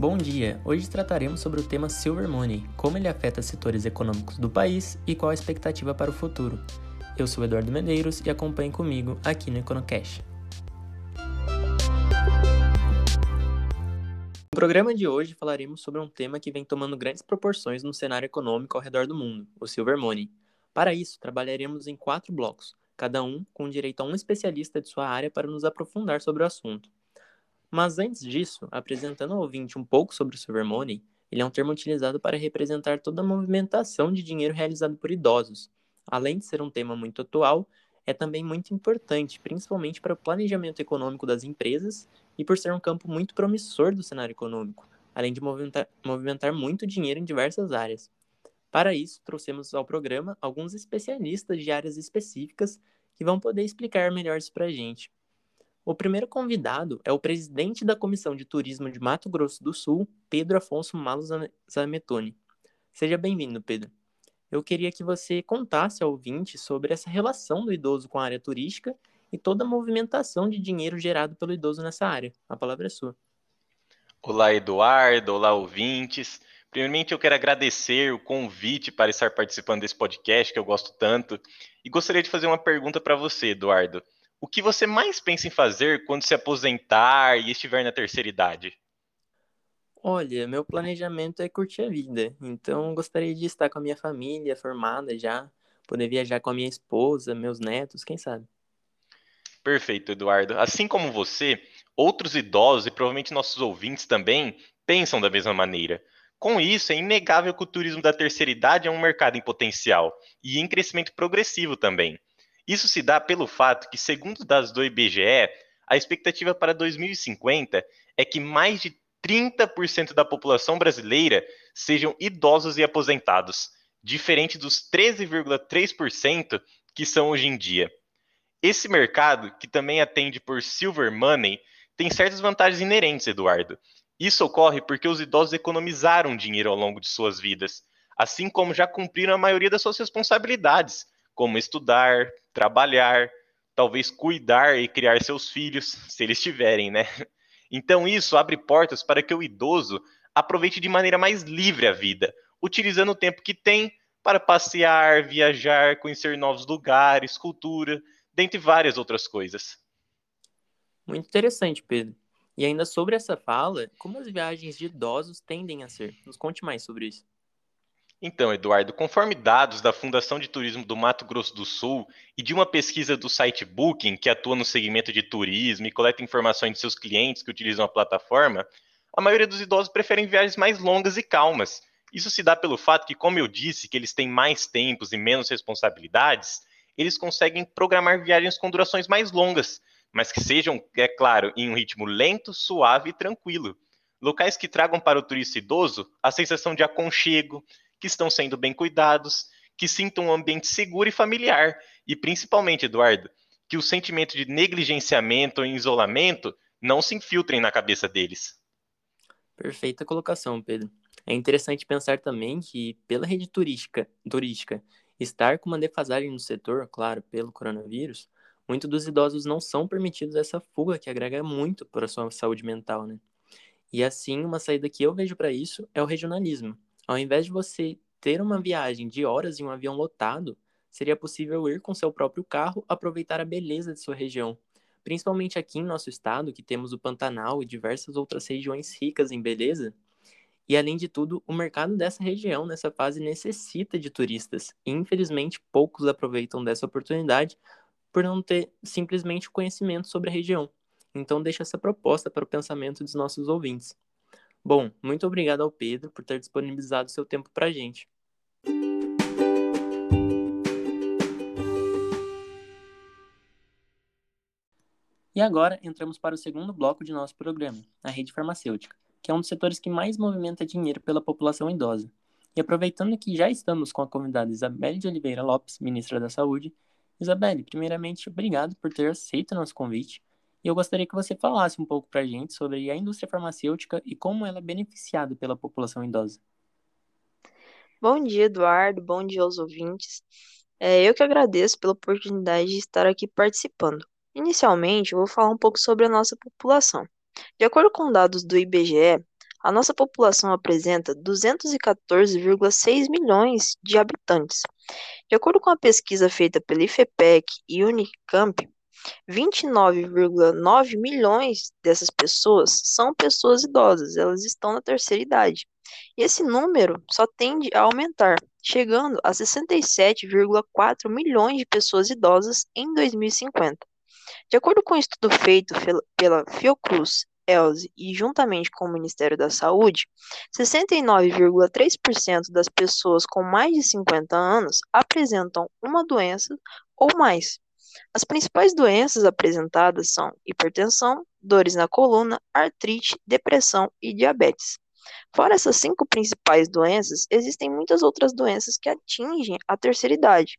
Bom dia! Hoje trataremos sobre o tema Silver Money, como ele afeta setores econômicos do país e qual a expectativa para o futuro. Eu sou Eduardo Medeiros e acompanhe comigo aqui no EconoCast. No programa de hoje falaremos sobre um tema que vem tomando grandes proporções no cenário econômico ao redor do mundo, o Silver Money. Para isso, trabalharemos em quatro blocos, cada um com direito a um especialista de sua área para nos aprofundar sobre o assunto. Mas antes disso, apresentando ao ouvinte um pouco sobre o Silver Money, ele é um termo utilizado para representar toda a movimentação de dinheiro realizado por idosos. Além de ser um tema muito atual, é também muito importante, principalmente para o planejamento econômico das empresas e por ser um campo muito promissor do cenário econômico, além de movimentar, movimentar muito dinheiro em diversas áreas. Para isso, trouxemos ao programa alguns especialistas de áreas específicas que vão poder explicar melhor isso para a gente. O primeiro convidado é o presidente da Comissão de Turismo de Mato Grosso do Sul, Pedro Afonso Malo Zametoni. Seja bem-vindo, Pedro. Eu queria que você contasse ao ouvinte sobre essa relação do idoso com a área turística e toda a movimentação de dinheiro gerado pelo idoso nessa área. A palavra é sua. Olá, Eduardo. Olá, ouvintes. Primeiramente, eu quero agradecer o convite para estar participando desse podcast que eu gosto tanto. E gostaria de fazer uma pergunta para você, Eduardo o que você mais pensa em fazer quando se aposentar e estiver na terceira idade? Olha, meu planejamento é curtir a vida, então gostaria de estar com a minha família formada já, poder viajar com a minha esposa, meus netos, quem sabe. Perfeito, Eduardo. Assim como você, outros idosos e provavelmente nossos ouvintes também pensam da mesma maneira. Com isso, é inegável que o turismo da terceira idade é um mercado em potencial e em crescimento progressivo também. Isso se dá pelo fato que, segundo dados do IBGE, a expectativa para 2050 é que mais de 30% da população brasileira sejam idosos e aposentados, diferente dos 13,3% que são hoje em dia. Esse mercado, que também atende por silver money, tem certas vantagens inerentes, Eduardo. Isso ocorre porque os idosos economizaram dinheiro ao longo de suas vidas, assim como já cumpriram a maioria das suas responsabilidades, como estudar, trabalhar, talvez cuidar e criar seus filhos, se eles tiverem, né? Então isso abre portas para que o idoso aproveite de maneira mais livre a vida, utilizando o tempo que tem para passear, viajar, conhecer novos lugares, cultura, dentre várias outras coisas. Muito interessante, Pedro. E ainda sobre essa fala, como as viagens de idosos tendem a ser? Nos conte mais sobre isso. Então, Eduardo, conforme dados da Fundação de Turismo do Mato Grosso do Sul e de uma pesquisa do site Booking, que atua no segmento de turismo e coleta informações de seus clientes que utilizam a plataforma, a maioria dos idosos preferem viagens mais longas e calmas. Isso se dá pelo fato que, como eu disse, que eles têm mais tempos e menos responsabilidades, eles conseguem programar viagens com durações mais longas, mas que sejam, é claro, em um ritmo lento, suave e tranquilo. Locais que tragam para o turista idoso a sensação de aconchego, que estão sendo bem cuidados, que sintam um ambiente seguro e familiar. E principalmente, Eduardo, que o sentimento de negligenciamento ou isolamento não se infiltrem na cabeça deles. Perfeita colocação, Pedro. É interessante pensar também que, pela rede turística, turística estar com uma defasagem no setor, claro, pelo coronavírus, muitos dos idosos não são permitidos essa fuga que agrega muito para a sua saúde mental, né? E assim, uma saída que eu vejo para isso é o regionalismo. Ao invés de você ter uma viagem de horas em um avião lotado, seria possível ir com seu próprio carro aproveitar a beleza de sua região. Principalmente aqui em nosso estado, que temos o Pantanal e diversas outras regiões ricas em beleza. E além de tudo, o mercado dessa região nessa fase necessita de turistas. E, infelizmente, poucos aproveitam dessa oportunidade por não ter simplesmente conhecimento sobre a região. Então, deixo essa proposta para o pensamento dos nossos ouvintes. Bom, muito obrigado ao Pedro por ter disponibilizado seu tempo para a gente. E agora entramos para o segundo bloco de nosso programa, a rede farmacêutica, que é um dos setores que mais movimenta dinheiro pela população idosa. E aproveitando que já estamos com a convidada Isabelle de Oliveira Lopes, ministra da Saúde, Isabelle, primeiramente, obrigado por ter aceito nosso convite e eu gostaria que você falasse um pouco para a gente sobre a indústria farmacêutica e como ela é beneficiada pela população idosa. Bom dia, Eduardo. Bom dia aos ouvintes. É, eu que agradeço pela oportunidade de estar aqui participando. Inicialmente, eu vou falar um pouco sobre a nossa população. De acordo com dados do IBGE, A nossa população apresenta 214,6 milhões de habitantes. De acordo com a pesquisa feita pela IFEPEC e Unicamp, 29,9 milhões dessas pessoas são pessoas idosas, elas estão na terceira idade. E esse número só tende a aumentar, chegando a 67,4 milhões de pessoas idosas em 2050. De acordo com um estudo feito pela Fiocruz, ELSE e juntamente com o Ministério da Saúde, 69,3% das pessoas com mais de 50 anos apresentam uma doença ou mais. As principais doenças apresentadas são hipertensão, dores na coluna, artrite, depressão e diabetes. Fora essas cinco principais doenças, existem muitas outras doenças que atingem a terceira idade,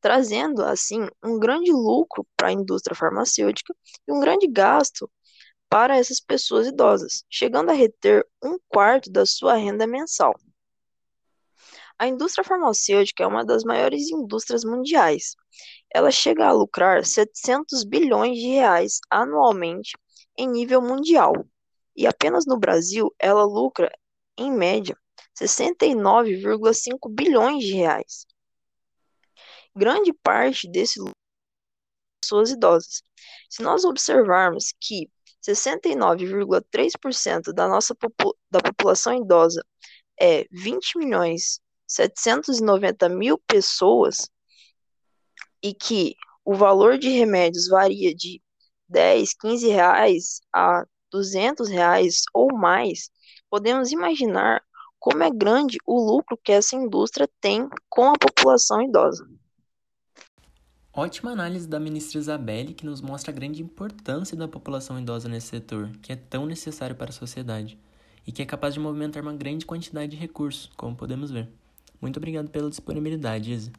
trazendo, assim, um grande lucro para a indústria farmacêutica e um grande gasto para essas pessoas idosas, chegando a reter um quarto da sua renda mensal. A indústria farmacêutica é uma das maiores indústrias mundiais. Ela chega a lucrar 700 bilhões de reais anualmente em nível mundial. E apenas no Brasil ela lucra, em média, 69,5 bilhões de reais. Grande parte desse lucro pessoas idosas. Se nós observarmos que 69,3% da nossa da população idosa é 20 milhões 790 mil pessoas e que o valor de remédios varia de 10, 15 reais a 200 reais ou mais, podemos imaginar como é grande o lucro que essa indústria tem com a população idosa. Ótima análise da ministra Isabelle, que nos mostra a grande importância da população idosa nesse setor, que é tão necessário para a sociedade, e que é capaz de movimentar uma grande quantidade de recursos, como podemos ver. Muito obrigado pela disponibilidade, Isa.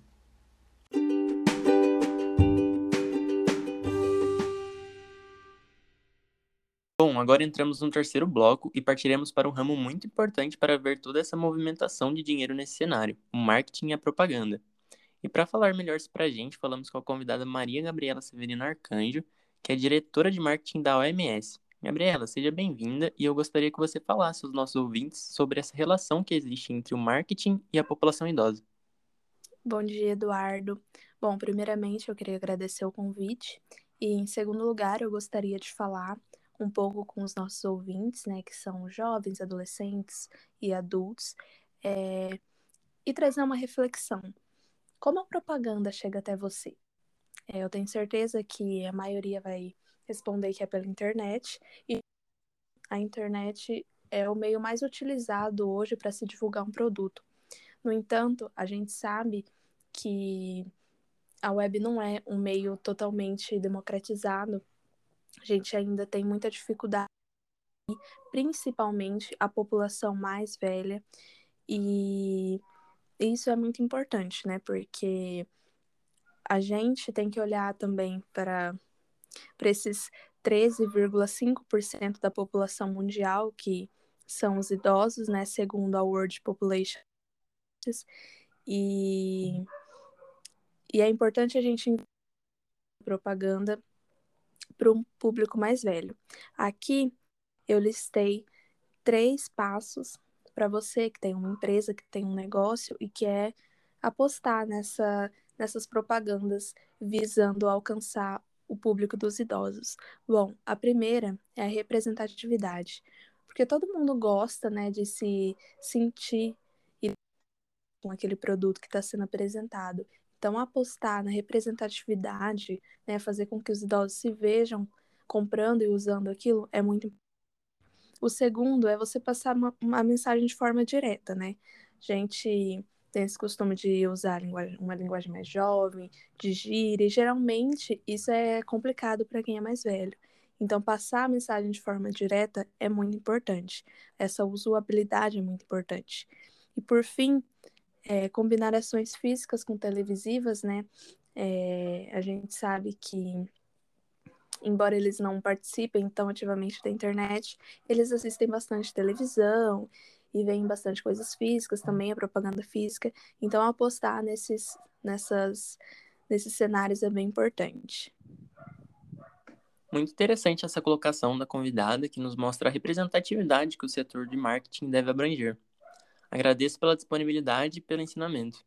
Bom, agora entramos no terceiro bloco e partiremos para um ramo muito importante para ver toda essa movimentação de dinheiro nesse cenário, o marketing e a propaganda. E para falar melhor isso para a gente, falamos com a convidada Maria Gabriela Severino Arcanjo, que é diretora de marketing da OMS. Gabriela, seja bem-vinda e eu gostaria que você falasse aos nossos ouvintes sobre essa relação que existe entre o marketing e a população idosa. Bom dia, Eduardo. Bom, primeiramente eu queria agradecer o convite e, em segundo lugar, eu gostaria de falar um pouco com os nossos ouvintes, né, que são jovens, adolescentes e adultos, é, e trazer uma reflexão. Como a propaganda chega até você? É, eu tenho certeza que a maioria vai responder que é pela internet, e a internet é o meio mais utilizado hoje para se divulgar um produto. No entanto, a gente sabe que a web não é um meio totalmente democratizado a gente ainda tem muita dificuldade, principalmente a população mais velha, e isso é muito importante, né? Porque a gente tem que olhar também para esses 13,5% da população mundial que são os idosos, né, segundo a World Population. E, e é importante a gente propaganda para um público mais velho. Aqui eu listei três passos para você que tem uma empresa, que tem um negócio e quer apostar nessa, nessas propagandas visando alcançar o público dos idosos. Bom, a primeira é a representatividade, porque todo mundo gosta, né, de se sentir com aquele produto que está sendo apresentado. Então, apostar na representatividade, né, fazer com que os idosos se vejam comprando e usando aquilo é muito importante. O segundo é você passar uma, uma mensagem de forma direta, né? Gente tem esse costume de usar linguagem, uma linguagem mais jovem, de gíria, e geralmente isso é complicado para quem é mais velho. Então, passar a mensagem de forma direta é muito importante. Essa usabilidade é muito importante. E por fim, é, combinar ações físicas com televisivas, né? É, a gente sabe que, embora eles não participem tão ativamente da internet, eles assistem bastante televisão e veem bastante coisas físicas, também a propaganda física. Então, apostar nesses, nessas, nesses cenários é bem importante. Muito interessante essa colocação da convidada, que nos mostra a representatividade que o setor de marketing deve abranger. Agradeço pela disponibilidade e pelo ensinamento.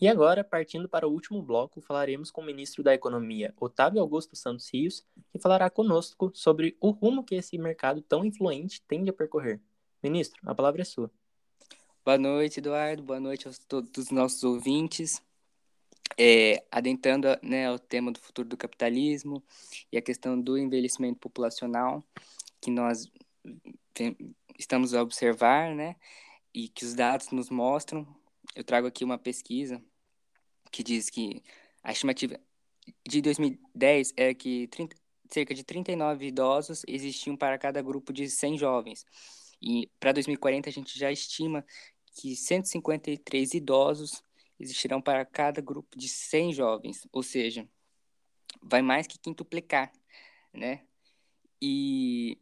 E agora, partindo para o último bloco, falaremos com o ministro da Economia, Otávio Augusto Santos Rios, que falará conosco sobre o rumo que esse mercado tão influente tende a percorrer. Ministro, a palavra é sua. Boa noite, Eduardo. Boa noite a todos os nossos ouvintes. É, adentrando né, o tema do futuro do capitalismo e a questão do envelhecimento populacional, que nós estamos a observar, né, e que os dados nos mostram. Eu trago aqui uma pesquisa que diz que a estimativa de 2010 é que 30, cerca de 39 idosos existiam para cada grupo de 100 jovens. E para 2040 a gente já estima que 153 idosos existirão para cada grupo de 100 jovens, ou seja, vai mais que quintuplicar, né? E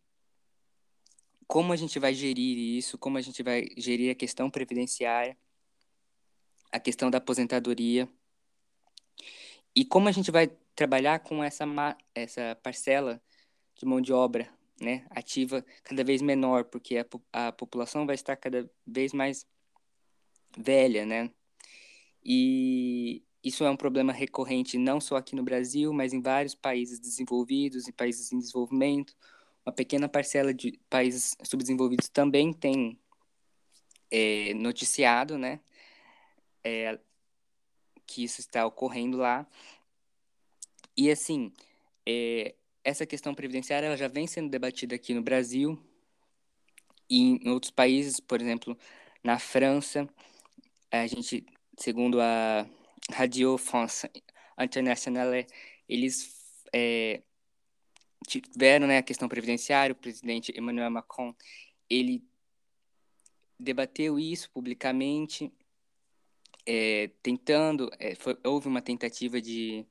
como a gente vai gerir isso, como a gente vai gerir a questão previdenciária, a questão da aposentadoria, e como a gente vai trabalhar com essa, essa parcela de mão de obra né, ativa cada vez menor, porque a, a população vai estar cada vez mais velha, né? E isso é um problema recorrente não só aqui no Brasil, mas em vários países desenvolvidos e países em desenvolvimento. Uma pequena parcela de países subdesenvolvidos também tem é, noticiado, né? É, que isso está ocorrendo lá. E assim, é, essa questão previdenciária ela já vem sendo debatida aqui no Brasil e em outros países, por exemplo, na França, a gente, segundo a Radio France Internationale, eles é, tiveram né, a questão previdenciária, o presidente Emmanuel Macron, ele debateu isso publicamente é, tentando, é, foi, houve uma tentativa de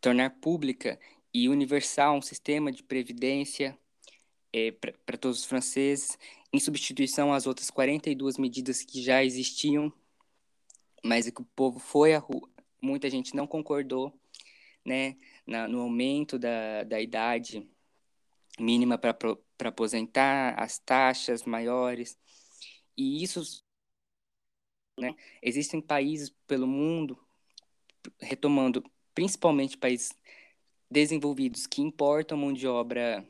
tornar pública e universal um sistema de previdência é, para todos os franceses, em substituição às outras 42 medidas que já existiam, mas é que o povo foi à rua, muita gente não concordou, né, na, no aumento da, da idade mínima para aposentar, as taxas maiores, e isso né? Existem países pelo mundo, retomando principalmente países desenvolvidos que importam mão de obra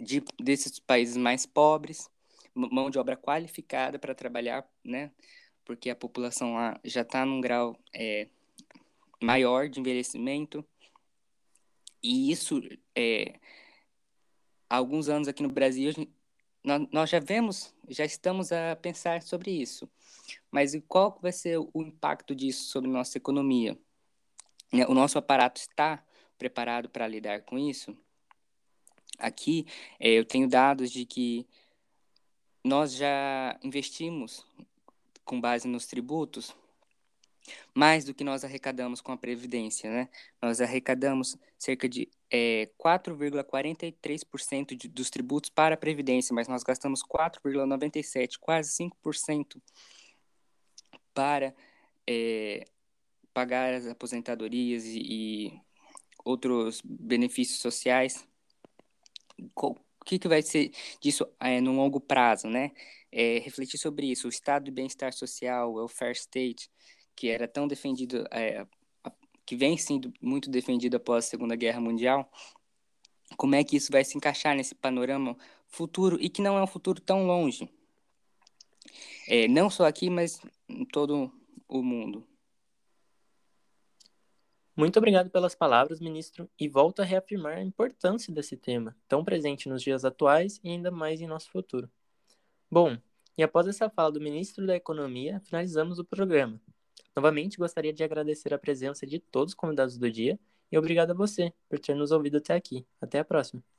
de, desses países mais pobres, mão de obra qualificada para trabalhar, né? Porque a população lá já está num grau é, maior de envelhecimento. E isso, é, há alguns anos aqui no Brasil, nós, já vemos, já estamos a pensar sobre isso. Mas qual vai ser o impacto disso sobre nossa economia? Né, o nosso aparato está preparado para lidar com isso? Aqui é, eu tenho dados de que nós já investimos com base nos tributos mais do que nós arrecadamos com a Previdência, né? Nós arrecadamos cerca de é, 4,43% dos tributos para a Previdência, mas nós gastamos 4,97%, quase 5% para é, pagar as aposentadorias e, e, outros benefícios sociais. O que, que vai ser disso é, no longo prazo, né? É, refletir sobre isso, o estado de bem-estar social, o welfare state, que era tão defendido, é, que vem sendo muito defendido após a Segunda Guerra Mundial, como é que isso vai se encaixar nesse panorama futuro e que não é um futuro tão longe? É, não só aqui, mas em todo o mundo. Muito obrigado pelas palavras, ministro, e volto a reafirmar a importância desse tema, tão presente nos dias atuais e ainda mais em nosso futuro. Bom, e após essa fala do ministro da Economia, finalizamos o programa. Novamente, gostaria de agradecer a presença de todos os convidados do dia e obrigado a você por ter nos ouvido até aqui. Até a próxima.